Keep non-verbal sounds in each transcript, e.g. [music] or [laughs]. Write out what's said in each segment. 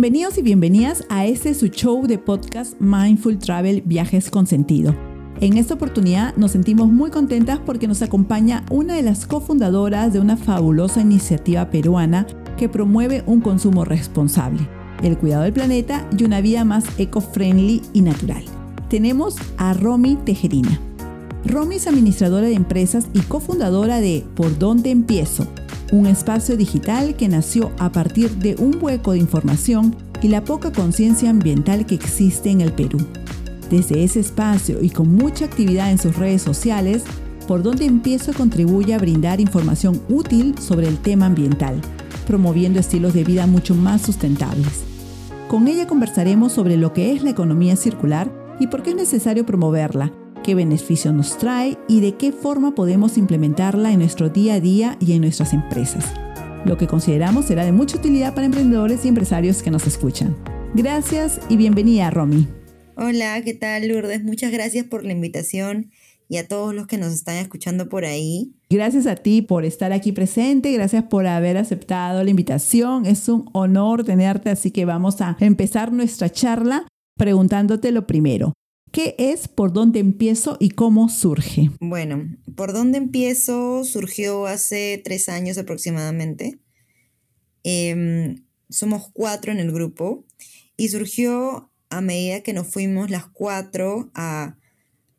Bienvenidos y bienvenidas a este su show de podcast Mindful Travel Viajes con Sentido. En esta oportunidad nos sentimos muy contentas porque nos acompaña una de las cofundadoras de una fabulosa iniciativa peruana que promueve un consumo responsable, el cuidado del planeta y una vida más eco-friendly y natural. Tenemos a Romy Tejerina. Romy es administradora de empresas y cofundadora de Por Dónde Empiezo, un espacio digital que nació a partir de un hueco de información y la poca conciencia ambiental que existe en el Perú. Desde ese espacio y con mucha actividad en sus redes sociales, por donde empiezo contribuye a brindar información útil sobre el tema ambiental, promoviendo estilos de vida mucho más sustentables. Con ella conversaremos sobre lo que es la economía circular y por qué es necesario promoverla, qué beneficios nos trae y de qué forma podemos implementarla en nuestro día a día y en nuestras empresas. Lo que consideramos será de mucha utilidad para emprendedores y empresarios que nos escuchan. Gracias y bienvenida, Romy. Hola, ¿qué tal, Lourdes? Muchas gracias por la invitación y a todos los que nos están escuchando por ahí. Gracias a ti por estar aquí presente, gracias por haber aceptado la invitación. Es un honor tenerte, así que vamos a empezar nuestra charla preguntándote lo primero. ¿Qué es Por dónde empiezo y cómo surge? Bueno, Por dónde empiezo surgió hace tres años aproximadamente. Em, somos cuatro en el grupo y surgió a medida que nos fuimos las cuatro a,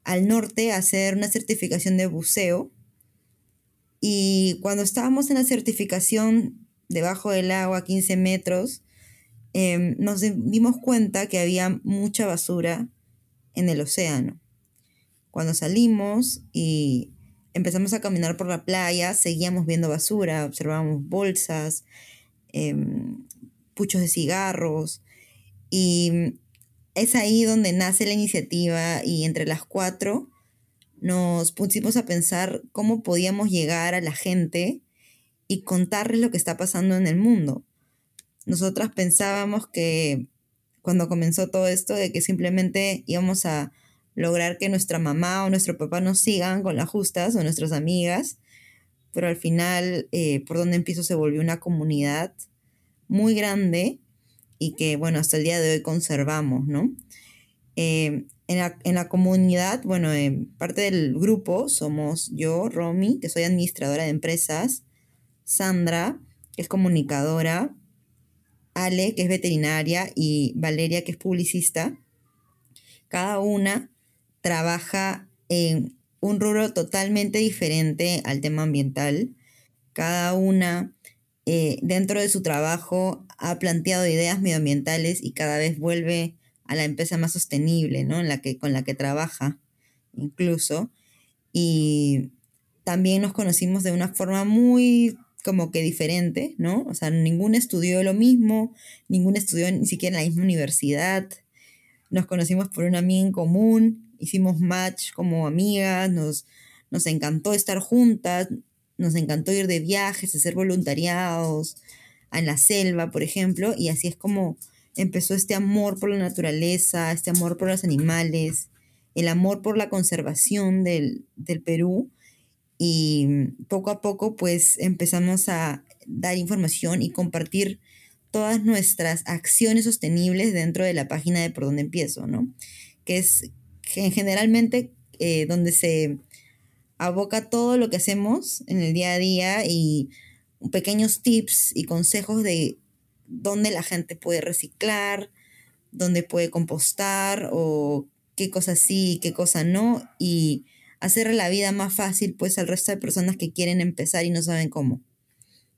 al norte a hacer una certificación de buceo. Y cuando estábamos en la certificación debajo del agua, 15 metros, em, nos dimos cuenta que había mucha basura en el océano. Cuando salimos y empezamos a caminar por la playa, seguíamos viendo basura, observábamos bolsas, em, puchos de cigarros y es ahí donde nace la iniciativa y entre las cuatro nos pusimos a pensar cómo podíamos llegar a la gente y contarles lo que está pasando en el mundo. Nosotras pensábamos que cuando comenzó todo esto de que simplemente íbamos a lograr que nuestra mamá o nuestro papá nos sigan con las justas o nuestras amigas, pero al final, eh, por donde empiezo, se volvió una comunidad muy grande y que, bueno, hasta el día de hoy conservamos, ¿no? Eh, en, la, en, la, comunidad, bueno, en parte del grupo somos yo, Romy, que soy administradora de empresas, Sandra, que es comunicadora, Ale, que es veterinaria, y Valeria, que es publicista, cada una trabaja en un rubro totalmente diferente al tema ambiental. Cada una eh, dentro de su trabajo ha planteado ideas medioambientales y cada vez vuelve a la empresa más sostenible, ¿no? En la que, con la que trabaja incluso. Y también nos conocimos de una forma muy como que diferente, ¿no? O sea, ninguno estudió lo mismo, ninguno estudió ni siquiera en la misma universidad. Nos conocimos por una amiga en común, hicimos match como amigas, nos, nos encantó estar juntas, nos encantó ir de viajes, hacer voluntariados en la selva, por ejemplo, y así es como empezó este amor por la naturaleza, este amor por los animales, el amor por la conservación del, del Perú y poco a poco pues empezamos a dar información y compartir todas nuestras acciones sostenibles dentro de la página de por dónde empiezo, ¿no? Que es generalmente eh, donde se aboca todo lo que hacemos en el día a día y pequeños tips y consejos de dónde la gente puede reciclar, dónde puede compostar o qué cosa sí, qué cosa no y hacer la vida más fácil pues al resto de personas que quieren empezar y no saben cómo.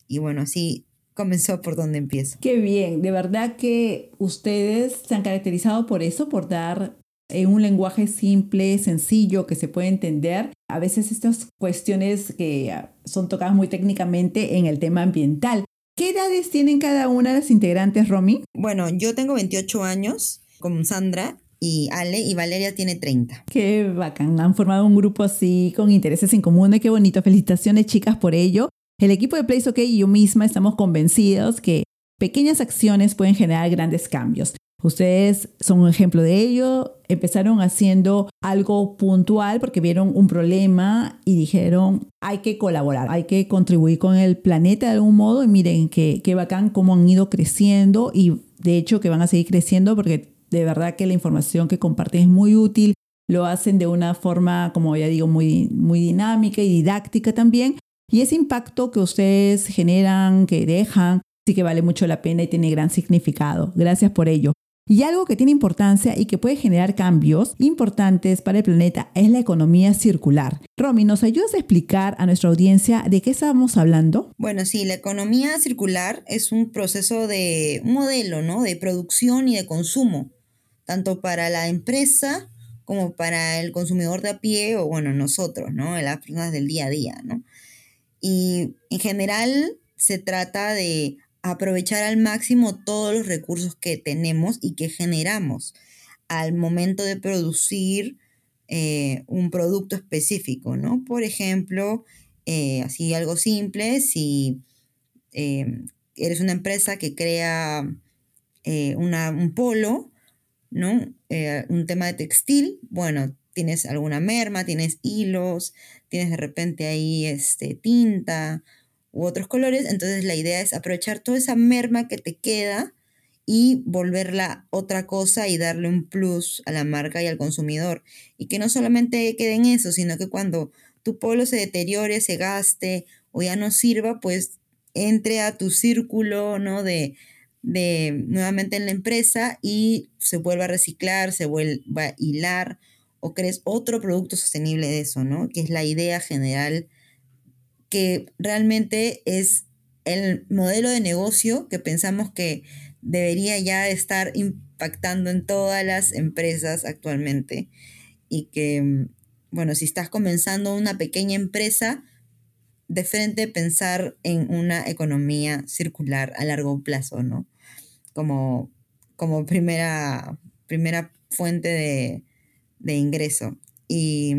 Y bueno, así comenzó por donde empiezo. Qué bien, de verdad que ustedes se han caracterizado por eso, por dar en un lenguaje simple, sencillo, que se puede entender. A veces estas cuestiones que son tocadas muy técnicamente en el tema ambiental. ¿Qué edades tienen cada una de las integrantes, Romy? Bueno, yo tengo 28 años con Sandra y Ale y Valeria tiene 30. Qué bacán, han formado un grupo así con intereses en común, qué bonito. Felicitaciones chicas por ello. El equipo de Place OK y yo misma estamos convencidos que pequeñas acciones pueden generar grandes cambios. Ustedes son un ejemplo de ello. Empezaron haciendo algo puntual porque vieron un problema y dijeron, hay que colaborar, hay que contribuir con el planeta de algún modo. Y miren qué, qué bacán cómo han ido creciendo y de hecho que van a seguir creciendo porque de verdad que la información que comparten es muy útil, lo hacen de una forma, como ya digo, muy, muy dinámica y didáctica también. Y ese impacto que ustedes generan, que dejan, sí que vale mucho la pena y tiene gran significado. Gracias por ello. Y algo que tiene importancia y que puede generar cambios importantes para el planeta es la economía circular. Romy, ¿nos ayudas a explicar a nuestra audiencia de qué estamos hablando? Bueno, sí, la economía circular es un proceso de modelo, ¿no? De producción y de consumo, tanto para la empresa como para el consumidor de a pie o, bueno, nosotros, ¿no? Las personas del día a día, ¿no? Y en general se trata de aprovechar al máximo todos los recursos que tenemos y que generamos al momento de producir eh, un producto específico, ¿no? Por ejemplo, eh, así algo simple, si eh, eres una empresa que crea un polo, ¿no? un tema de textil, bueno, tienes alguna merma, tienes hilos, tienes de repente ahí este, tinta, u otros colores. Entonces la idea es aprovechar toda esa merma que te queda y volverla otra cosa y darle un plus a la marca y al consumidor. Y que no solamente quede en eso, sino que cuando tu polo se deteriore, se gaste o ya no sirva, pues entre a tu círculo, ¿no? De, de nuevamente en la empresa y se vuelva a reciclar, se vuelva a hilar o crees otro producto sostenible de eso, ¿no? Que es la idea general que realmente es el modelo de negocio que pensamos que debería ya estar impactando en todas las empresas actualmente y que, bueno, si estás comenzando una pequeña empresa, de frente pensar en una economía circular a largo plazo, ¿no? Como, como primera, primera fuente de, de ingreso. Y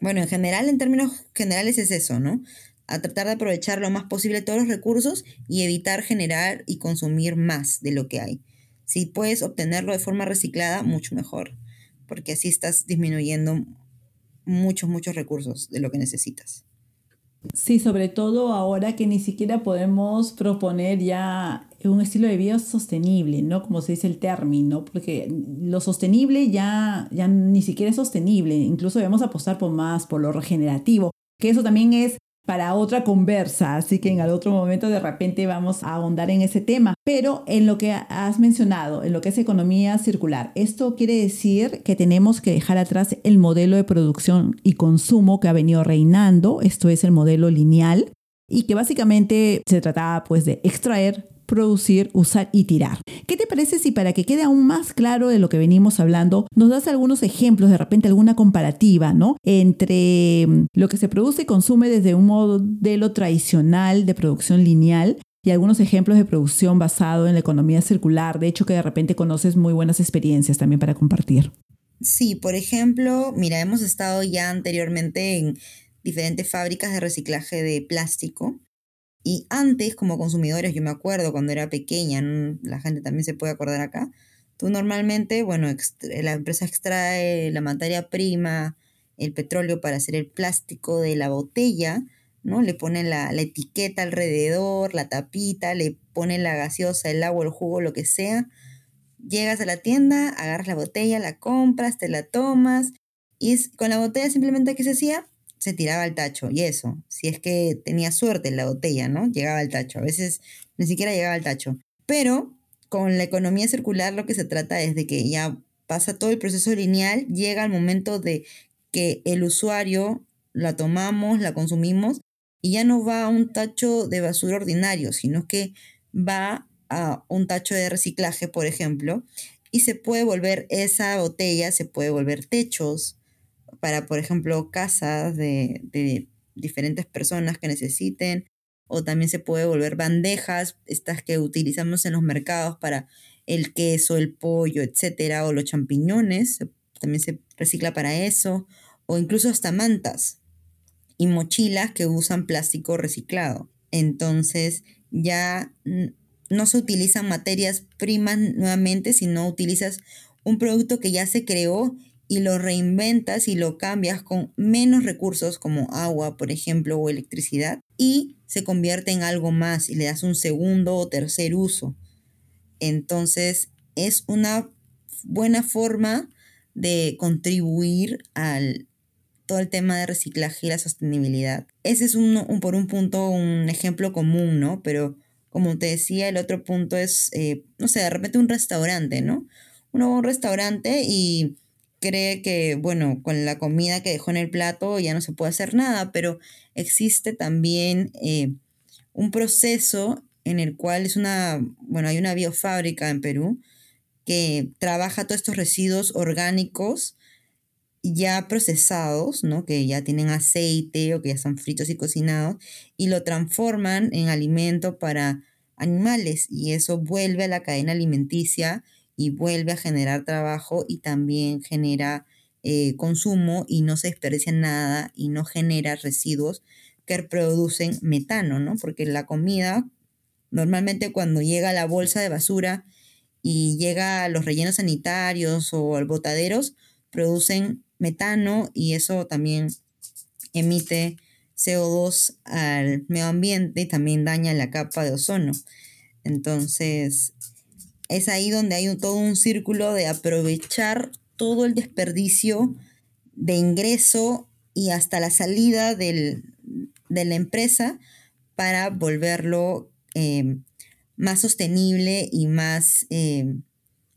bueno, en general, en términos generales es eso, ¿no? A tratar de aprovechar lo más posible todos los recursos y evitar generar y consumir más de lo que hay. Si puedes obtenerlo de forma reciclada, mucho mejor, porque así estás disminuyendo muchos, muchos recursos de lo que necesitas. Sí, sobre todo ahora que ni siquiera podemos proponer ya un estilo de vida sostenible, ¿no? Como se dice el término, porque lo sostenible ya, ya ni siquiera es sostenible, incluso debemos apostar por más, por lo regenerativo, que eso también es para otra conversa, así que en el otro momento de repente vamos a ahondar en ese tema. Pero en lo que has mencionado, en lo que es economía circular, esto quiere decir que tenemos que dejar atrás el modelo de producción y consumo que ha venido reinando, esto es el modelo lineal, y que básicamente se trataba pues de extraer, producir, usar y tirar. ¿Qué te parece si para que quede aún más claro de lo que venimos hablando, nos das algunos ejemplos, de repente alguna comparativa, ¿no? Entre mm, lo que se produce y consume desde un modelo tradicional de producción lineal y algunos ejemplos de producción basado en la economía circular. De hecho, que de repente conoces muy buenas experiencias también para compartir. Sí, por ejemplo, mira, hemos estado ya anteriormente en diferentes fábricas de reciclaje de plástico y antes, como consumidores, yo me acuerdo cuando era pequeña, la gente también se puede acordar acá, tú normalmente, bueno, la empresa extrae la materia prima, el petróleo para hacer el plástico de la botella, ¿no? Le ponen la, la etiqueta alrededor, la tapita, le ponen la gaseosa, el agua, el jugo, lo que sea. Llegas a la tienda, agarras la botella, la compras, te la tomas. Y con la botella simplemente, ¿qué se hacía? Se tiraba al tacho. Y eso, si es que tenía suerte la botella, ¿no? Llegaba al tacho. A veces ni siquiera llegaba al tacho. Pero con la economía circular lo que se trata es de que ya pasa todo el proceso lineal, llega el momento de que el usuario la tomamos, la consumimos y ya no va a un tacho de basura ordinario, sino que va a un tacho de reciclaje, por ejemplo, y se puede volver esa botella, se puede volver techos, para, por ejemplo, casas de, diferentes personas que necesiten, o también se puede volver bandejas, estas que utilizamos en los mercados para el queso, el pollo, etcétera, o los champiñones, también se recicla para eso, o incluso hasta mantas y mochilas que usan plástico reciclado. Entonces ya no se utilizan materias primas nuevamente, sino utilizas un producto que ya se creó y lo reinventas y lo cambias con menos recursos como agua, por ejemplo, o electricidad, y se convierte en algo más y le das un segundo o tercer uso. Entonces, es una buena forma de contribuir al todo el tema de reciclaje y la sostenibilidad. Ese es un, por un punto un ejemplo común, ¿no? Pero como te decía, el otro punto es, eh, no sé, de repente un restaurante, ¿no? Uno va a un restaurante y cree que, bueno, con la comida que dejó en el plato ya no se puede hacer nada, pero existe también eh, un proceso en el cual es una, bueno, hay una biofábrica en Perú que trabaja todos estos residuos orgánicos ya procesados, ¿no? Que ya tienen aceite o que ya están fritos y cocinados y lo transforman en alimento para animales y eso vuelve a la cadena alimenticia y vuelve a generar trabajo y también genera eh, consumo y no se desperdicia nada y no genera residuos que producen metano, ¿no? Porque la comida, normalmente cuando llega a la bolsa de basura y llega a los rellenos sanitarios o a botaderos, producen metano y eso también emite CO2 al medio ambiente y también daña la capa de ozono. Entonces, es ahí donde hay todo un círculo de aprovechar todo el desperdicio de ingreso y hasta la salida de la empresa para volverlo eh, más sostenible y más eh,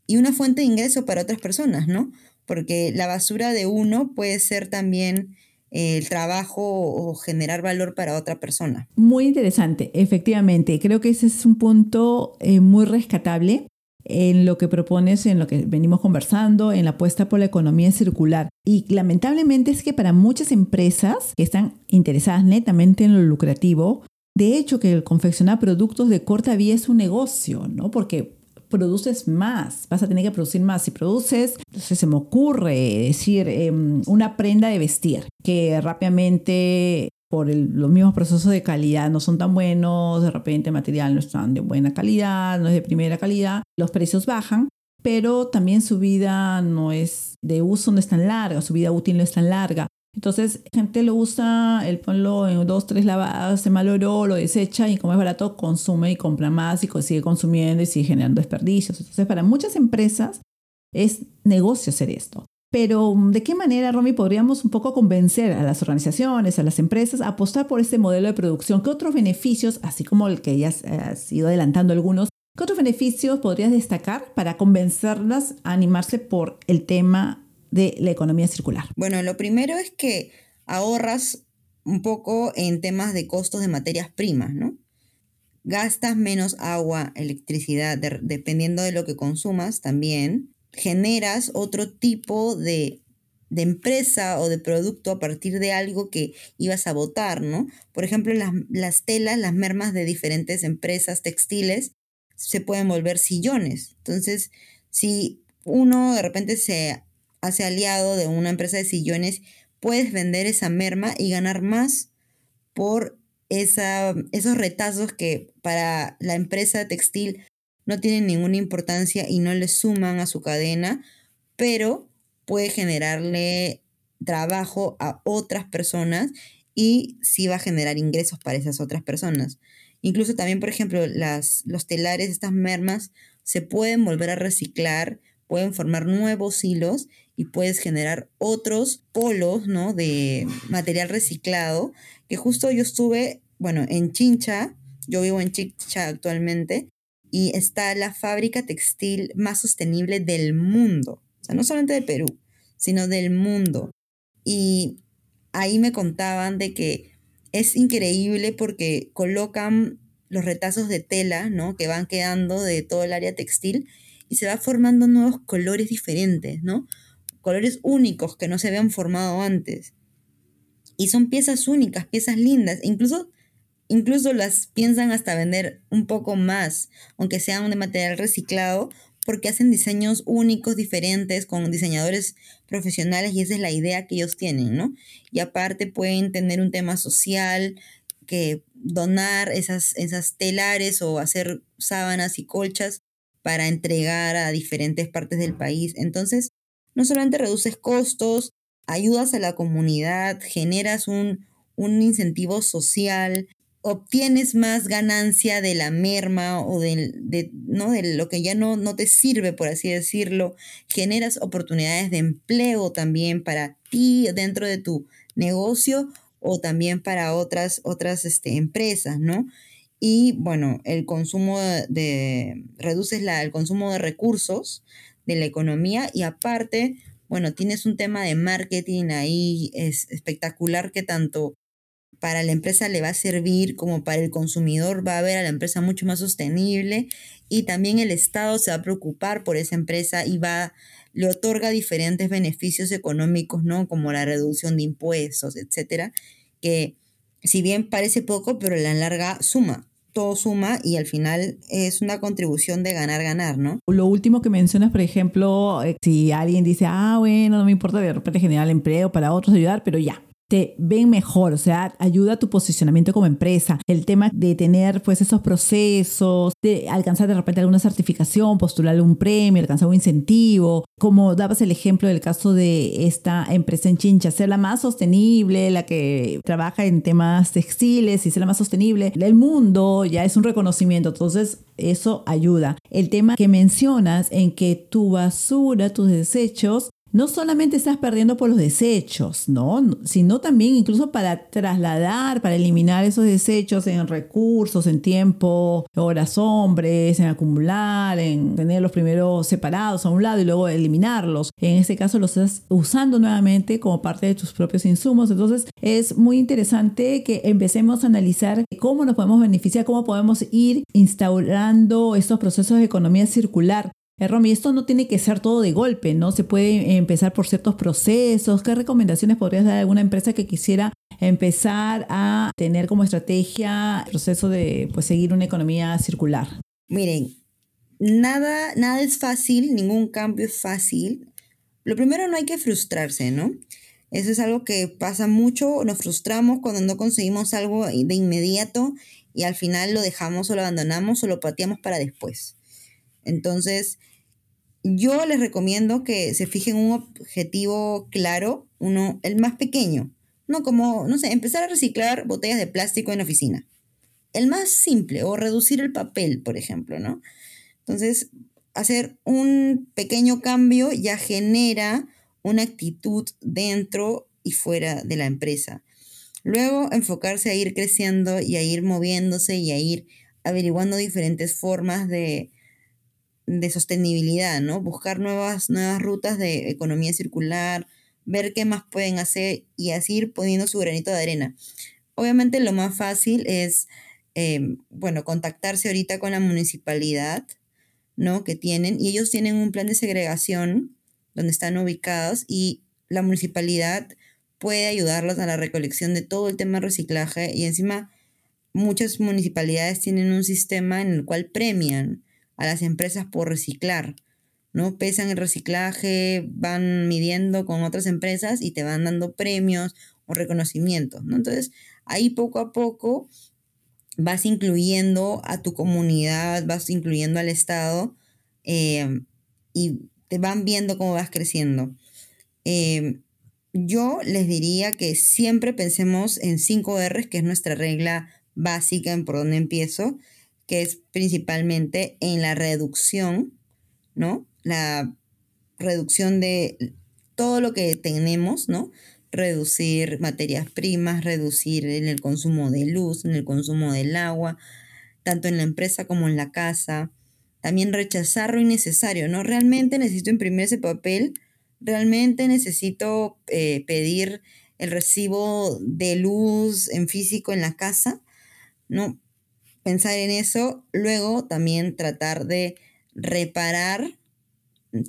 y una fuente de ingreso para otras personas, ¿no? Porque la basura de uno puede ser también el trabajo o generar valor para otra persona. Muy interesante, efectivamente. Creo que ese es un punto eh, muy rescatable en lo que propones, en lo que venimos conversando, en la apuesta por la economía circular. Y lamentablemente es que para muchas empresas que están interesadas netamente en lo lucrativo, de hecho que confeccionar productos de corta vía es un negocio, ¿no? Porque produces más, vas a tener que producir más. Si produces, entonces se me ocurre decir em, una prenda de vestir que rápidamente por los mismos procesos de calidad no son tan buenos, de repente el material no es tan de buena calidad, no es de primera calidad, los precios bajan, pero también su vida no es de uso, no es tan larga, su vida útil no es tan larga. Entonces, gente lo usa, el ponlo en dos, tres lavadas, se maloró, lo desecha y como es barato, consume y compra más y sigue consumiendo y sigue generando desperdicios. Entonces, para muchas empresas es negocio hacer esto. Pero ¿de qué manera, Romy, podríamos un poco convencer a las organizaciones, a las empresas a apostar por este modelo de producción? ¿Qué otros beneficios, así como el que ya has ido adelantando algunos, qué otros beneficios podrías destacar para convencerlas a animarse por el tema de la economía circular? Bueno, lo primero es que ahorras un poco en temas de costos de materias primas, ¿no? Gastas menos agua, electricidad, dependiendo de lo que consumas también generas otro tipo de, empresa o de producto a partir de algo que ibas a votar, ¿no? Por ejemplo, las, las telas, las mermas de diferentes empresas textiles se pueden volver sillones. Entonces, si uno de repente se hace aliado de una empresa de sillones, puedes vender esa merma y ganar más por esa, esos retazos que para la empresa textil no tienen ninguna importancia y no le suman a su cadena, pero puede generarle trabajo a otras personas y sí va a generar ingresos para esas otras personas. Incluso también, por ejemplo, las, los telares, estas mermas, se pueden volver a reciclar, pueden formar nuevos hilos y puedes generar otros polos, ¿no? De material reciclado, que justo yo estuve, bueno, en Chincha, yo vivo en Chincha actualmente, y está la fábrica textil más sostenible del mundo. O sea, no solamente de Perú, sino del mundo. Y ahí me contaban de que es increíble porque colocan los retazos de tela, ¿no? Que van quedando de todo el área textil y se va formando nuevos colores diferentes, ¿no? Colores únicos que no se habían formado antes. Y son piezas únicas, piezas lindas. Incluso Incluso las piensan hasta vender un poco más, aunque sean de material reciclado, porque hacen diseños únicos, diferentes, con diseñadores profesionales y esa es la idea que ellos tienen, ¿no? Y aparte pueden tener un tema social, que donar esas, esas telares o hacer sábanas y colchas para entregar a diferentes partes del país. Entonces, no solamente reduces costos, ayudas a la comunidad, generas un, un incentivo social obtienes más ganancia de la merma o de, ¿no? de lo que ya no, no te sirve, por así decirlo, generas oportunidades de empleo también para ti dentro de tu negocio o también para otras, otras este, empresas, ¿no? Y bueno, el consumo de, reduces la, el consumo de recursos de la economía y aparte, bueno, tienes un tema de marketing ahí es espectacular que tanto para la empresa le va a servir como para el consumidor va a ver a la empresa mucho más sostenible y también el Estado se va a preocupar por esa empresa y va le otorga diferentes beneficios económicos, ¿no? Como la reducción de impuestos, etcétera, que si bien parece poco, pero la larga suma todo suma y al final es una contribución de ganar, ganar, ¿no? Lo último que mencionas, por ejemplo, eh, si alguien dice, ah, bueno, no me importa de repente generar empleo para otros ayudar, pero ya, te ven mejor, o sea, ayuda a tu posicionamiento como empresa. El tema de tener pues esos procesos, de alcanzar de repente alguna certificación, postular un premio, alcanzar un incentivo, como dabas el ejemplo del caso de esta empresa en Chincha, ser la más sostenible, la que trabaja en temas textiles y ser la más sostenible del mundo, ya es un reconocimiento, entonces eso ayuda. El tema que mencionas en que tu basura, tus desechos, no solamente estás perdiendo por los desechos, ¿no? Sino también incluso para trasladar, para eliminar esos desechos en recursos, en tiempo, horas hombres, en acumular, en tenerlos primero separados a un lado y luego eliminarlos. En este caso los estás usando nuevamente como parte de tus propios insumos. Entonces es muy interesante que empecemos a analizar cómo nos podemos beneficiar, cómo podemos ir instaurando estos procesos de economía circular eh, Romy, esto no tiene que ser todo de golpe, ¿no? Se puede empezar por ciertos procesos. ¿Qué recomendaciones podrías dar a alguna empresa que quisiera empezar a tener como estrategia el proceso de pues, seguir una economía circular? Miren, nada, nada es fácil, ningún cambio es fácil. Lo primero no hay que frustrarse, ¿no? Eso es algo que pasa mucho, nos frustramos cuando no conseguimos algo de inmediato y al final lo dejamos o lo abandonamos o lo pateamos para después. Entonces, yo les recomiendo que se fijen un objetivo claro, uno, el más pequeño. No como, no sé, empezar a reciclar botellas de plástico en oficina. El más simple, o reducir el papel, por ejemplo, ¿no? Entonces, hacer un pequeño cambio ya genera una actitud dentro y fuera de la empresa. Luego, enfocarse a ir creciendo y a ir moviéndose y a ir averiguando diferentes formas de, de sostenibilidad, ¿no? Buscar nuevas, nuevas rutas de economía circular, ver qué más pueden hacer y así ir poniendo su granito de arena. Obviamente lo más fácil es, em, bueno, contactarse ahorita con la municipalidad, ¿no? Que tienen, y ellos tienen un plan de segregación donde están ubicados y la municipalidad puede ayudarlos a la recolección de todo el tema de reciclaje y encima muchas municipalidades tienen un sistema en el cual premian a las empresas por reciclar, ¿no? Pesan el reciclaje, van midiendo con otras empresas y te van dando premios o reconocimientos, ¿no? Entonces, ahí poco a poco vas incluyendo a tu comunidad, vas incluyendo al Estado eh, y te van viendo cómo vas creciendo. Eh, yo les diría que siempre pensemos en 5 R's, que es nuestra regla básica en por dónde empiezo, que es principalmente en la reducción, ¿no? La reducción de todo lo que tenemos, ¿no? Reducir materias primas, reducir en el consumo de luz, en el consumo del agua, tanto en la empresa como en la casa. También rechazar lo innecesario, ¿no? Realmente necesito imprimir ese papel, realmente necesito eh, pedir el recibo de luz en físico en la casa, ¿no? Pensar en eso, luego también tratar de reparar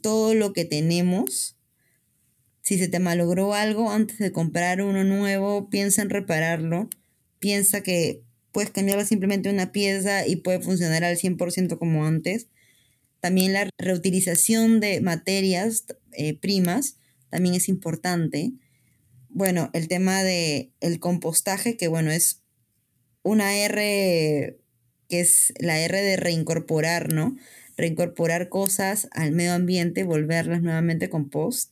todo lo que tenemos. Si se te malogró algo antes de comprar uno nuevo, piensa en repararlo. Piensa que puedes cambiarlo simplemente una pieza y puede funcionar al 100% como antes. También la reutilización de materias eh, primas también es importante. Bueno, el tema de el compostaje, que bueno, es una R que es la R de reincorporar, ¿no? Reincorporar cosas al medio ambiente, volverlas nuevamente compost.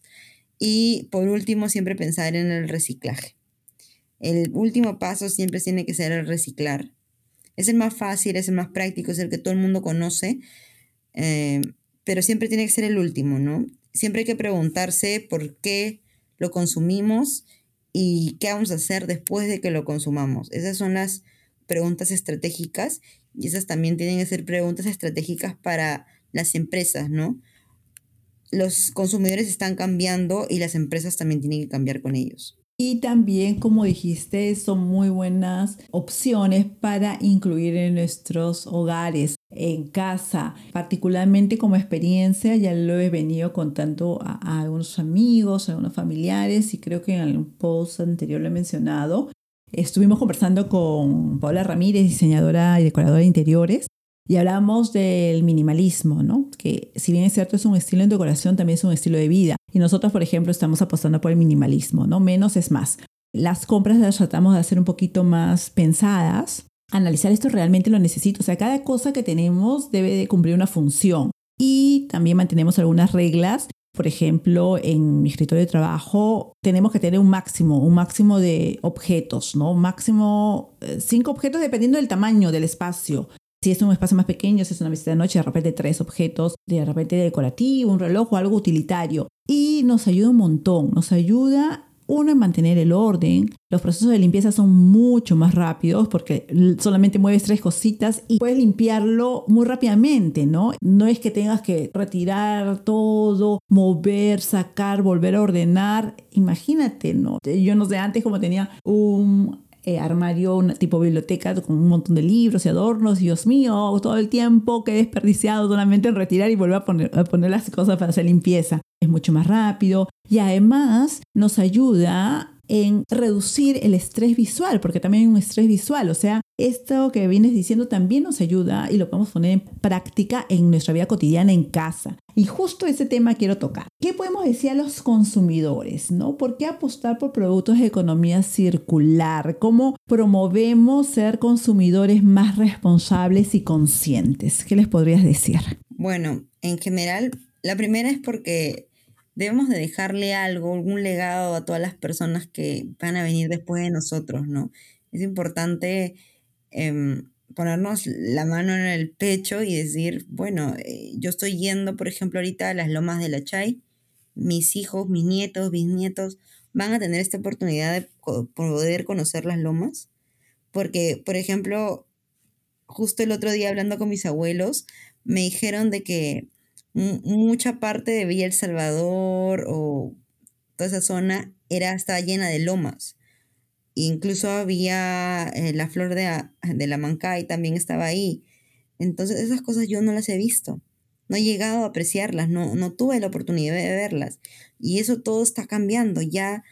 Y por último, siempre pensar en el reciclaje. el último paso siempre tiene que ser el reciclar. Es el más fácil, es el más práctico, es el que todo el mundo conoce, eh, pero siempre tiene que ser el último, ¿no? Siempre hay que preguntarse por qué lo consumimos y qué vamos a hacer después de que lo consumamos. Esas son las preguntas estratégicas y esas también tienen que ser preguntas estratégicas para las empresas, ¿no? Los consumidores están cambiando y las empresas también tienen que cambiar con ellos. Y también, como dijiste, son muy buenas opciones para incluir en nuestros hogares, en casa, particularmente como experiencia, ya lo he venido contando a, algunos amigos, a algunos familiares y creo que en el post anterior lo he mencionado. Estuvimos conversando con Paula Ramírez, diseñadora y decoradora de interiores, y hablamos del minimalismo, ¿no? Que si bien es cierto es un estilo de decoración, también es un estilo de vida. Y nosotros, por ejemplo, estamos apostando por el minimalismo, ¿no? Menos es más. Las compras las tratamos de hacer un poquito más pensadas, analizar esto realmente lo necesito. O sea, cada cosa que tenemos debe de cumplir una función. Y también mantenemos algunas reglas. Por ejemplo, en mi escritorio de trabajo tenemos que tener un máximo, un máximo de objetos, ¿no? Un máximo, eh, cinco objetos dependiendo del tamaño del espacio. Si es un espacio más pequeño, si es una visita de noche, de repente tres objetos, de repente decorativo, un reloj o algo utilitario. Y nos ayuda un montón, nos ayuda uno en mantener el orden. Los procesos de limpieza son mucho más rápidos porque solamente mueves tres cositas y puedes limpiarlo muy rápidamente, ¿no? No es que tengas que retirar todo, mover, sacar, volver a ordenar. Imagínate, ¿no? Yo no sé, antes como tenía un eh, armario, una tipo biblioteca con un montón de libros y adornos. Dios mío, todo el tiempo que he desperdiciado solamente en retirar y volver a poner, a poner las cosas para hacer limpieza. Es mucho más rápido y además nos ayuda en reducir el estrés visual, porque también hay un estrés visual, o sea, esto que vienes diciendo también nos ayuda y lo podemos poner en práctica en nuestra vida cotidiana en casa. Y justo ese tema quiero tocar. ¿Qué podemos decir a los consumidores? ¿no? ¿Por qué apostar por productos de economía circular? ¿Cómo promovemos ser consumidores más responsables y conscientes? ¿Qué les podrías decir? Bueno, en general, la primera es porque debemos de dejarle algo, algún legado a todas las personas que van a venir después de nosotros, ¿no? Es importante em, ponernos la mano en el pecho y decir, bueno, eh, yo estoy yendo, por ejemplo, ahorita a las lomas de la Chay, mis hijos, mis nietos, bisnietos van a tener esta oportunidad de poder conocer las lomas, porque, por ejemplo, justo el otro día hablando con mis abuelos, me dijeron de que mucha parte de Villa El Salvador o toda esa zona era, estaba llena de lomas. Incluso había eh, la flor de, de la mancay, también estaba ahí. Entonces esas cosas yo no las he visto. No he llegado a apreciarlas, no, no tuve la oportunidad de verlas. Y eso todo está cambiando. Ya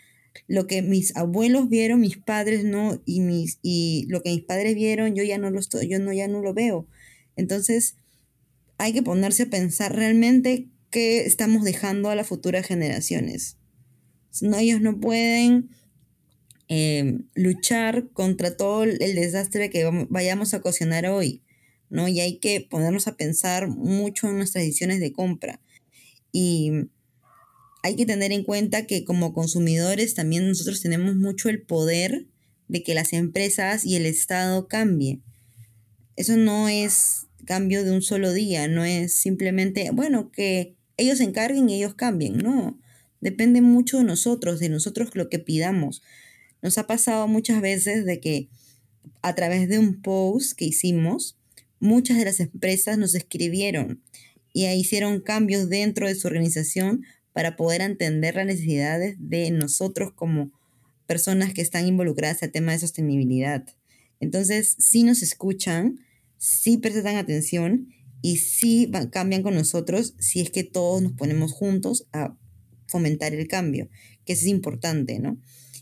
lo que mis abuelos vieron, mis padres no, y, mis, y lo que mis padres vieron, yo ya no lo estoy, yo no, ya no lo veo. Entonces, hay que ponerse a pensar realmente qué estamos dejando a las futuras generaciones. No, ellos no pueden eh, luchar contra todo el desastre que vayamos a cocinar hoy, ¿no? Y hay que ponernos a pensar mucho en nuestras decisiones de compra. Y hay que tener en cuenta que como consumidores también nosotros tenemos mucho el poder de que las empresas y el Estado cambien. Eso no es cambio de un solo día, no es simplemente, bueno, que ellos se encarguen y ellos cambien, no, depende mucho de nosotros, de nosotros lo que pidamos. Nos ha pasado muchas veces de que a través de un post que hicimos, muchas de las empresas nos escribieron y hicieron cambios dentro de su organización para poder entender las necesidades de nosotros como personas que están involucradas el tema de sostenibilidad. Entonces, si nos escuchan, sí prestan atención y sí cambian con nosotros si es que todos nos ponemos juntos a fomentar el cambio, que es importante, ¿no?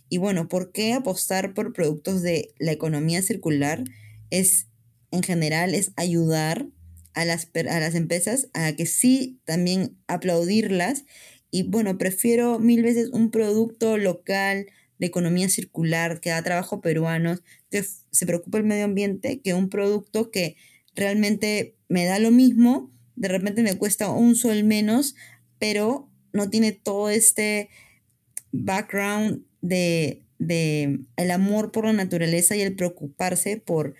Y bueno, ¿por qué apostar por productos de la economía circular? Es, en general, es ayudar a las, a las empresas a que sí también aplaudirlas. Y bueno, prefiero mil veces un producto local de economía circular que da trabajo peruanos, que se preocupa el medio ambiente, que un producto que realmente me da lo mismo, de repente me cuesta un sol menos, pero no tiene todo este background de de el amor por la naturaleza y el preocuparse por,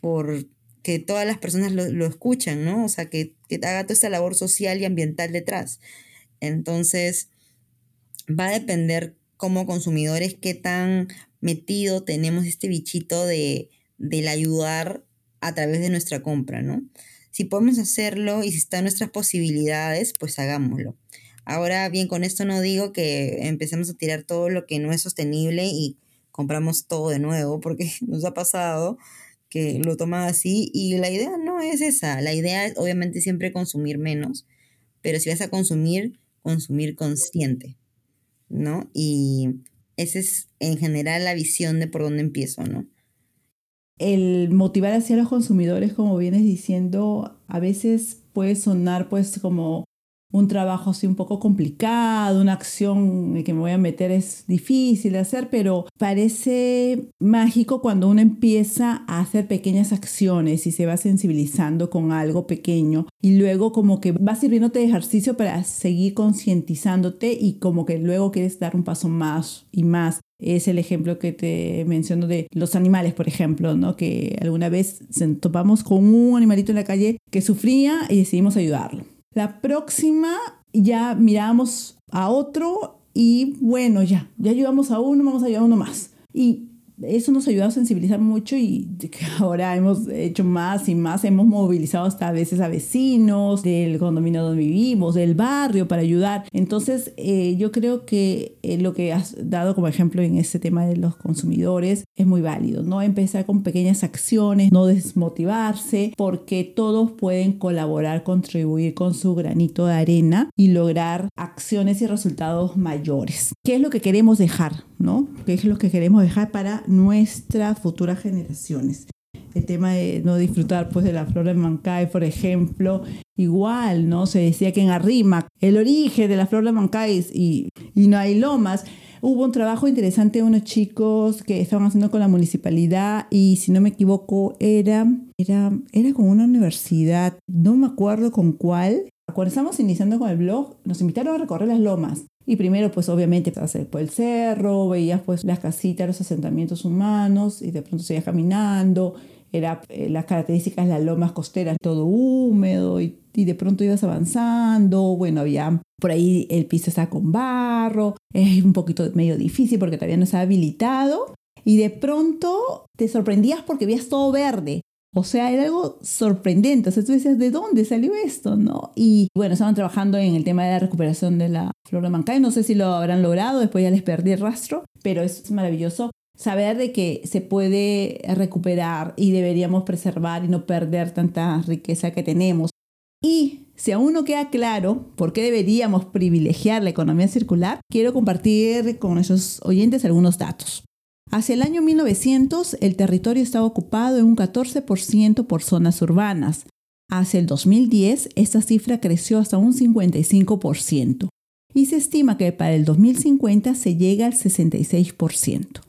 por que todas las personas lo, lo escuchan, ¿no? O sea, que, que haga toda esta labor social y ambiental detrás. Entonces, va a depender como consumidores qué tan metido tenemos este bichito de, del ayudar a través de nuestra compra, ¿no? Si podemos hacerlo y si están nuestras posibilidades, pues hagámoslo. Ahora bien, con esto no digo que empecemos a tirar todo lo que no es sostenible y compramos todo de nuevo, porque [laughs] nos ha pasado que lo toman así y la idea no es esa. La idea es obviamente siempre consumir menos, pero si vas a consumir, consumir consciente, ¿no? Y esa es en general la visión de por dónde empiezo, ¿no? El motivar hacia los consumidores, como vienes diciendo, a veces puede sonar pues como un trabajo así un poco complicado, una acción en que me voy a meter es difícil de hacer, pero parece mágico cuando uno empieza a hacer pequeñas acciones y se va sensibilizando con algo pequeño y luego como que va sirviéndote de ejercicio para seguir concientizándote y como que luego quieres dar un paso más y más. Es el ejemplo que te menciono de los animales, por ejemplo, ¿no? Que alguna vez topamos con un animalito en la calle que sufría y decidimos ayudarlo la próxima ya miramos a otro y bueno, ya, ya ayudamos a uno, vamos a ayudar a uno más. Y eso nos ayudado a sensibilizar mucho y [laughs] ahora hemos hecho más y más, hemos movilizado hasta a veces a vecinos del condominio donde vivimos, del barrio para ayudar. Entonces eh, yo creo que eh, lo que has dado como ejemplo en este tema de los consumidores es muy válido, ¿no? Empezar con pequeñas acciones, no desmotivarse, porque todos pueden colaborar, contribuir con su granito de arena y lograr acciones y resultados mayores. ¿Qué es lo que queremos dejar, ¿no? ¿Qué es lo que queremos dejar para nuestras futuras generaciones. El tema de no disfrutar pues de la flor de Mancay, por ejemplo, igual, ¿no? Se decía que en Arrimac, el origen de la flor de Mancay y, y no hay lomas, hubo un trabajo interesante de unos chicos que estaban haciendo con la municipalidad y si no me equivoco era, era, era con una universidad, no me acuerdo con cuál. Cuando estábamos iniciando con el blog, nos invitaron a recorrer las lomas y primero, pues obviamente pasé por el cerro, veías pues las casitas, los asentamientos humanos y de pronto seguías caminando. Era eh, las características de las lomas costeras, todo húmedo y, y, de pronto ibas avanzando. Bueno, había por ahí el piso estaba con barro, es un poquito medio difícil porque todavía no estaba habilitado. Y de pronto te sorprendías porque veías todo verde. O sea, era algo sorprendente. O sea, tú decías, ¿de dónde salió esto? ¿No? Y bueno, estaban trabajando en el tema de la recuperación de la flor de Mancay. No sé si lo habrán logrado, después ya les perdí el rastro, pero es maravilloso saber de que se puede recuperar y deberíamos preservar y no perder tanta riqueza que tenemos. Y si aún no queda claro por qué deberíamos privilegiar la economía circular, quiero compartir con nuestros oyentes algunos datos. Hacia el año 1900, el territorio estaba ocupado en un 14% por zonas urbanas. Hacia el 2010, esta cifra creció hasta un 55%. Y se estima que para el 2050 se llega al 66%.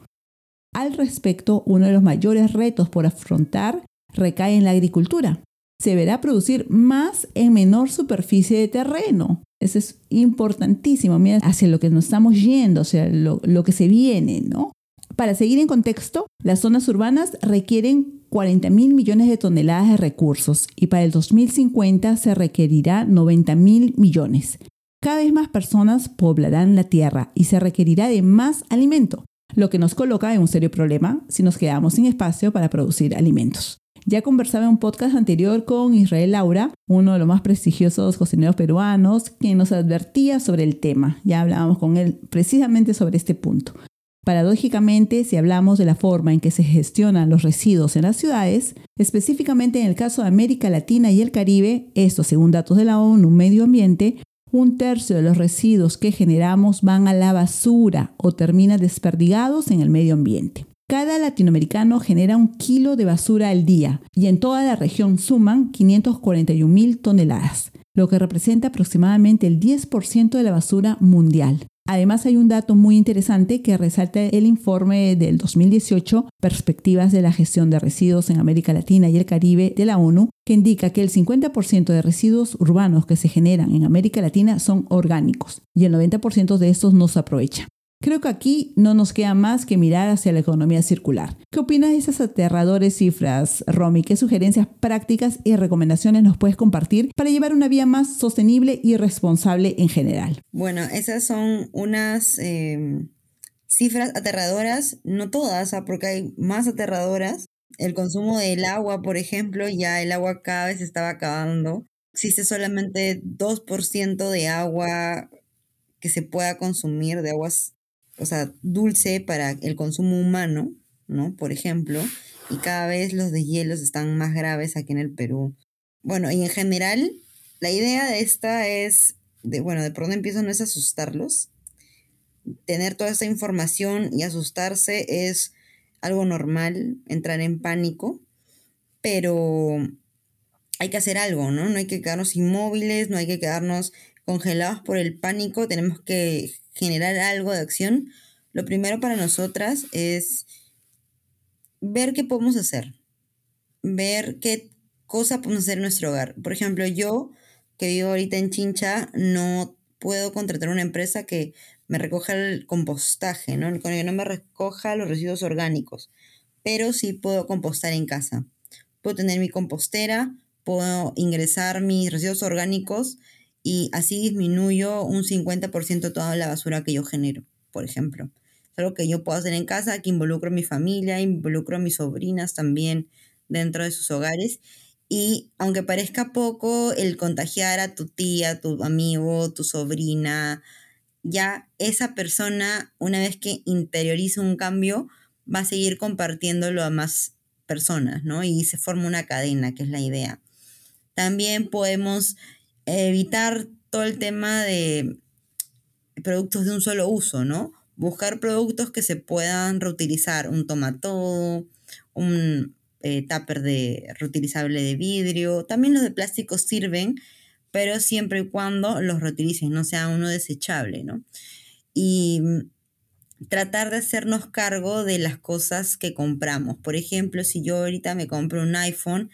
Al respecto, uno de los mayores retos por afrontar recae en la agricultura. Se verá producir más en menor superficie de terreno. Eso es importantísimo. Mira hacia lo que nos estamos yendo, o sea, lo, lo que se viene, ¿no? Para seguir en contexto, las zonas urbanas requieren 40 mil millones de toneladas de recursos y para el 2050 se requerirá 90 mil millones. Cada vez más personas poblarán la Tierra y se requerirá de más alimento, lo que nos coloca en un serio problema si nos quedamos sin espacio para producir alimentos. Ya conversaba en un podcast anterior con Israel Laura, uno de los más prestigiosos cocineros peruanos, quien nos advertía sobre el tema. Ya hablábamos con él precisamente sobre este punto. Paradójicamente, si hablamos de la forma en que se gestionan los residuos en las ciudades, específicamente en el caso de América Latina y el Caribe, esto según datos de la ONU Medio Ambiente, un tercio de los residuos que generamos van a la basura o terminan desperdigados en el medio ambiente. Cada latinoamericano genera un kilo de basura al día y en toda la región suman 541 mil toneladas, lo que representa aproximadamente el 10% de la basura mundial. Además, hay un dato muy interesante que resalta el informe del 2018, Perspectivas de la gestión de residuos en América Latina y el Caribe de la ONU, que indica que el 50% de residuos urbanos que se generan en América Latina son orgánicos y el 90% de estos no se aprovecha. Creo que aquí no nos queda más que mirar hacia la economía circular. ¿Qué opinas de esas aterradores cifras, Romy? ¿Qué sugerencias prácticas y recomendaciones nos puedes compartir para llevar una vía más sostenible y responsable en general? Bueno, esas son unas em, cifras aterradoras, no todas, ¿ah? porque hay más aterradoras. El consumo del agua, por ejemplo, ya el agua cada vez se estaba acabando. Existe solamente 2% de agua que se pueda consumir, de aguas o sea, dulce para el consumo humano, ¿no? Por ejemplo, y cada vez los deshielos están más graves aquí en el Perú. Bueno, y en general, la idea de esta es, de, bueno, de pronto empiezo no es asustarlos. Tener toda esta información y asustarse es algo normal, entrar en pánico, pero hay que hacer algo, ¿no? No hay que quedarnos inmóviles, no hay que quedarnos congelados por el pánico, tenemos que generar algo de acción, lo primero para nosotras es ver qué podemos hacer, ver qué cosa podemos hacer en nuestro hogar. Por ejemplo, yo que vivo ahorita en Chincha, no puedo contratar una empresa que me recoja el compostaje, ¿no? que no me recoja los residuos orgánicos, pero sí puedo compostar en casa. Puedo tener mi compostera, puedo ingresar mis residuos orgánicos y así disminuyo un 50% toda la basura que yo genero, por ejemplo. Es algo que yo puedo hacer en casa, que involucro a mi familia, involucro a mis sobrinas también dentro de sus hogares. Y aunque parezca poco, el contagiar a tu tía, tu amigo, tu sobrina, ya esa persona, una vez que interioriza un cambio, va a seguir compartiéndolo a más personas, ¿no? Y se forma una cadena, que es la idea. También podemos evitar todo el tema de productos de un solo uso, ¿no? Buscar productos que se puedan reutilizar, un tomatodo, un eh, tupper de reutilizable de vidrio, también los de plástico sirven, pero siempre y cuando los reutilicen, no sea uno desechable, ¿no? Y tratar de hacernos cargo de las cosas que compramos. Por ejemplo, si yo ahorita me compro un iPhone,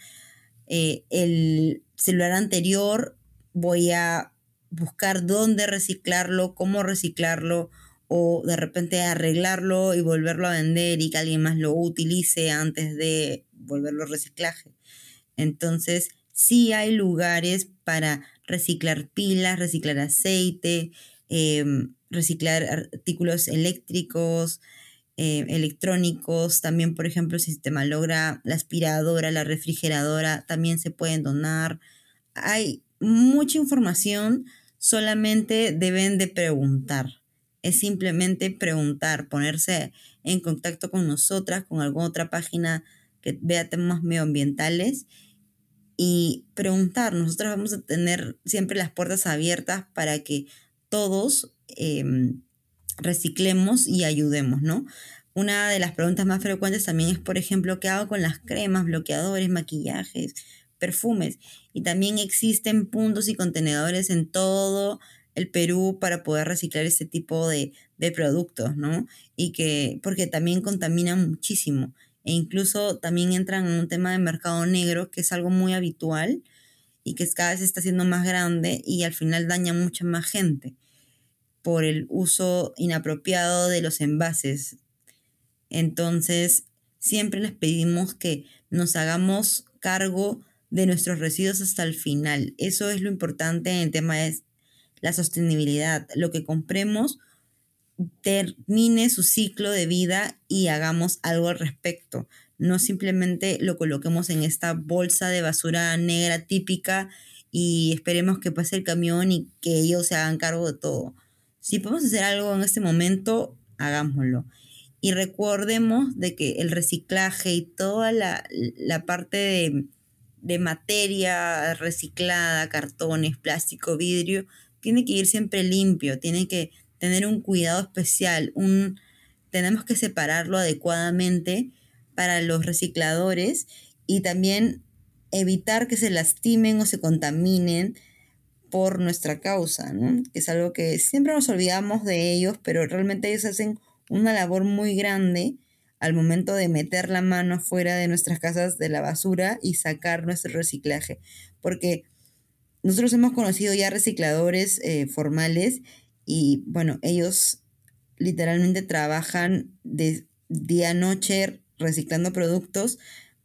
eh, el celular anterior voy a buscar dónde reciclarlo, cómo reciclarlo o de repente arreglarlo y volverlo a vender y que alguien más lo utilice antes de volverlo a reciclaje. Entonces, sí hay lugares para reciclar pilas, reciclar aceite, em, reciclar artículos eléctricos, eh, electrónicos, también por ejemplo si se malogra la aspiradora, la refrigeradora, también se pueden donar. Hay mucha información, solamente deben de preguntar. Es simplemente preguntar, ponerse en contacto con nosotras, con alguna otra página que vea temas medioambientales y preguntar. Nosotros vamos a tener siempre las puertas abiertas para que todos em, reciclemos y ayudemos, ¿no? Una de las preguntas más frecuentes también es, por ejemplo, ¿qué hago con las cremas, bloqueadores, maquillajes? Perfumes. Y también existen puntos y contenedores en todo el Perú para poder reciclar este tipo de, productos, ¿no? Y que, porque también contaminan muchísimo. E incluso también entran en un tema de mercado negro, que es algo muy habitual y que cada vez está siendo más grande y al final daña mucha más gente por el uso inapropiado de los envases. Entonces, siempre les pedimos que nos hagamos cargo de nuestros residuos hasta el final. Eso es lo importante en el tema de la sostenibilidad. Lo que compremos termine su ciclo de vida y hagamos algo al respecto. No simplemente lo coloquemos en esta bolsa de basura negra típica y esperemos que pase el camión y que ellos se hagan cargo de todo. Si podemos hacer algo en este momento, hagámoslo. Y recordemos de que el reciclaje y toda la, la parte de de materia reciclada, cartones, plástico, vidrio, tiene que ir siempre limpio, tiene que tener un cuidado especial, un, tenemos que separarlo adecuadamente para los recicladores y también evitar que se lastimen o se contaminen por nuestra causa, ¿no? que es algo que siempre nos olvidamos de ellos, pero realmente ellos hacen una labor muy grande al momento de meter la mano fuera de nuestras casas de la basura y sacar nuestro reciclaje. Porque nosotros hemos conocido ya recicladores eh, formales y bueno, ellos literalmente trabajan de día a noche reciclando productos,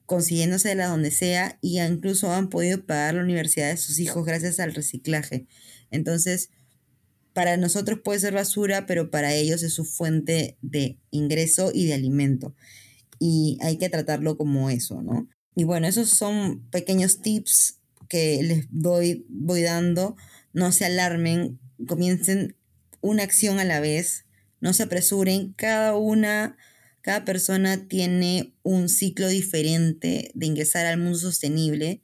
consiguiéndose de la donde sea y incluso han podido pagar la universidad de sus hijos gracias al reciclaje. Entonces, para nosotros puede ser basura, pero para ellos es su fuente de ingreso y de alimento. Y hay que tratarlo como eso, ¿no? Y bueno, esos son pequeños tips que les doy, voy dando. No se alarmen, comiencen una acción a la vez, no se apresuren. Cada una, cada persona tiene un ciclo diferente de ingresar al mundo sostenible.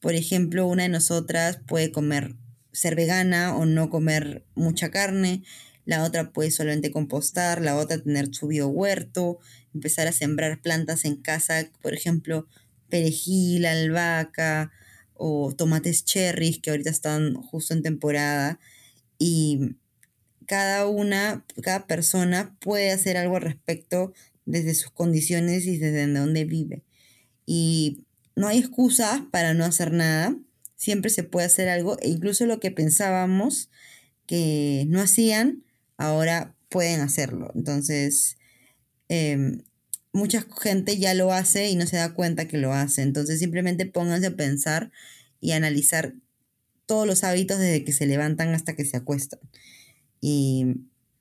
Por ejemplo, una de nosotras puede comer ser vegana o no comer mucha carne, la otra puede solamente compostar, la otra tener su biohuerto, empezar a sembrar plantas en casa, por ejemplo, perejil, albahaca o tomates cherries que ahorita están justo en temporada y cada una, cada persona puede hacer algo al respecto desde sus condiciones y desde donde vive. Y no hay excusas para no hacer nada siempre se puede hacer algo e incluso lo que pensábamos que no hacían, ahora pueden hacerlo. Entonces, em, mucha gente ya lo hace y no se da cuenta que lo hace. Entonces, simplemente pónganse a pensar y analizar todos los hábitos desde que se levantan hasta que se acuestan. Y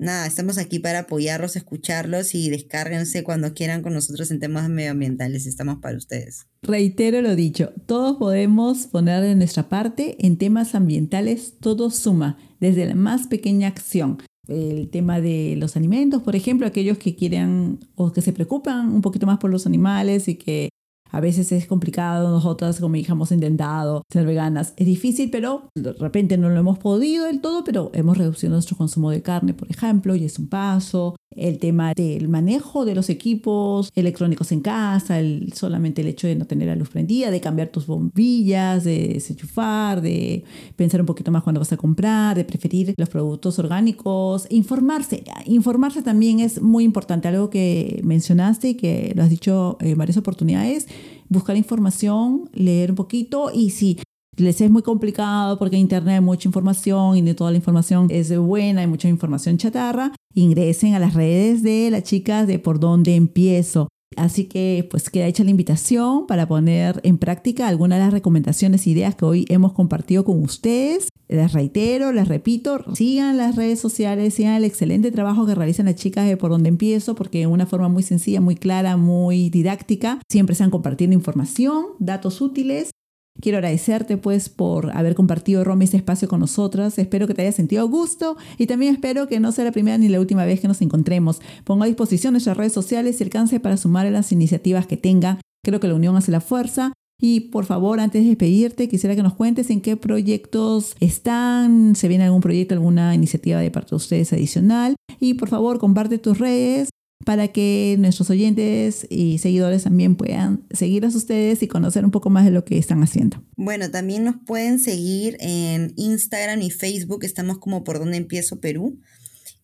nada, estamos aquí para apoyarlos, escucharlos y descárguense cuando quieran con nosotros en temas medioambientales. Estamos para ustedes. Reitero lo dicho, todos podemos poner de nuestra parte en temas ambientales, todo suma, desde la más pequeña acción. El tema de los alimentos, por ejemplo, aquellos que quieren o que se preocupan un poquito más por los animales y que a veces es complicado, nosotras como hija hemos intentado ser veganas. Es difícil, pero de repente no lo hemos podido del todo, pero hemos reducido nuestro consumo de carne, por ejemplo, y es un paso. El tema del manejo de los equipos electrónicos en casa, el, solamente el hecho de no tener la luz prendida, de cambiar tus bombillas, de desenchufar, de pensar un poquito más cuando vas a comprar, de preferir los productos orgánicos, informarse. Informarse también es muy importante, algo que mencionaste y que lo has dicho en varias oportunidades buscar información, leer un poquito y si les es muy complicado porque en internet hay mucha información y no toda la información es buena, hay mucha información chatarra, ingresen a las redes de las chicas de por dónde empiezo. Así que pues queda hecha la invitación para poner en práctica algunas de las recomendaciones e ideas que hoy hemos compartido con ustedes. Les reitero, les repito, sigan las redes sociales, sigan el excelente trabajo que realizan las chicas de por donde empiezo, porque de una forma muy sencilla, muy clara, muy didáctica, siempre están compartiendo información, datos útiles Quiero agradecerte pues por haber compartido, Romy, este espacio con nosotras. Espero que te haya sentido gusto y también espero que no sea la primera ni la última vez que nos encontremos. Pongo a disposición nuestras redes sociales y alcance para sumar a las iniciativas que tenga. Creo que la unión hace la fuerza. Y por favor, antes de despedirte, quisiera que nos cuentes en qué proyectos están, se viene algún proyecto, alguna iniciativa de parte de ustedes adicional. Y por favor, comparte tus redes para que nuestros oyentes y seguidores también puedan seguirlos ustedes y conocer un poco más de lo que están haciendo. Bueno, también nos pueden seguir en Instagram y Facebook, estamos como por donde empiezo Perú.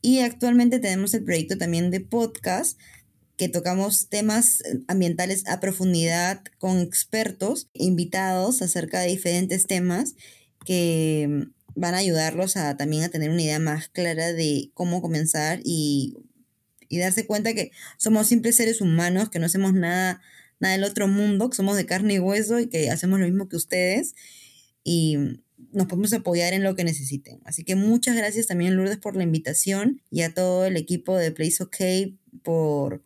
Y actualmente tenemos el proyecto también de podcast que tocamos temas ambientales a profundidad con expertos invitados acerca de diferentes temas que van a ayudarlos a también a tener una idea más clara de cómo comenzar y y darse cuenta que somos simples seres humanos, que no hacemos nada, nada del otro mundo, que somos de carne y hueso y que hacemos lo mismo que ustedes y nos podemos apoyar en lo que necesiten. Así que muchas gracias también Lourdes por la invitación y a todo el equipo de Place OK por,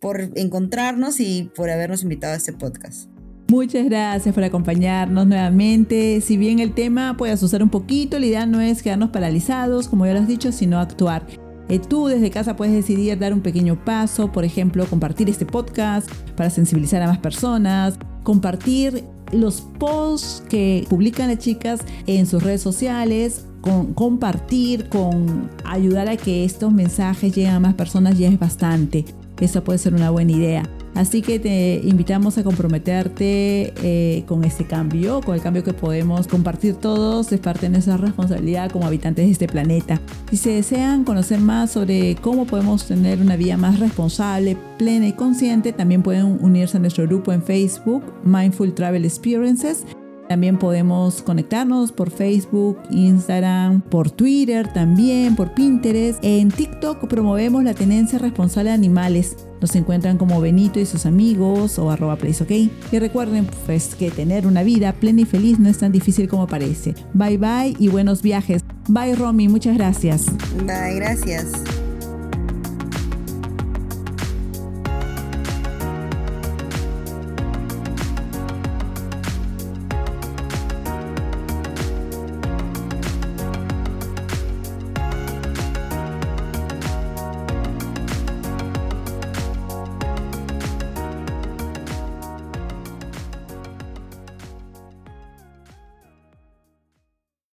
por encontrarnos y por habernos invitado a este podcast. Muchas gracias por acompañarnos nuevamente. Si bien el tema puede asustar un poquito, la idea no es quedarnos paralizados, como ya lo has dicho, sino actuar. Eh, tú desde casa puedes decidir dar un pequeño paso, por ejemplo, compartir este podcast para sensibilizar a más personas, compartir los posts que publican las chicas en sus redes sociales, con compartir, con ayudar a que estos mensajes lleguen a más personas ya es bastante. Esa puede ser una buena idea. Así que te invitamos a comprometerte eh, con ese cambio, con el cambio que podemos compartir todos, es parte de nuestra responsabilidad como habitantes de este planeta. Si se desean conocer más sobre cómo podemos tener una vida más responsable, plena y consciente, también pueden unirse a nuestro grupo en Facebook, Mindful Travel Experiences También podemos conectarnos por Facebook, Instagram, por Twitter también, por Pinterest. En TikTok promovemos la tenencia responsable de animales. Nos encuentran como Benito y sus amigos o arroba place, Y recuerden pues que tener una vida plena y feliz no es tan difícil como parece. Bye bye y buenos viajes. Bye Romy, muchas gracias. Bye, gracias.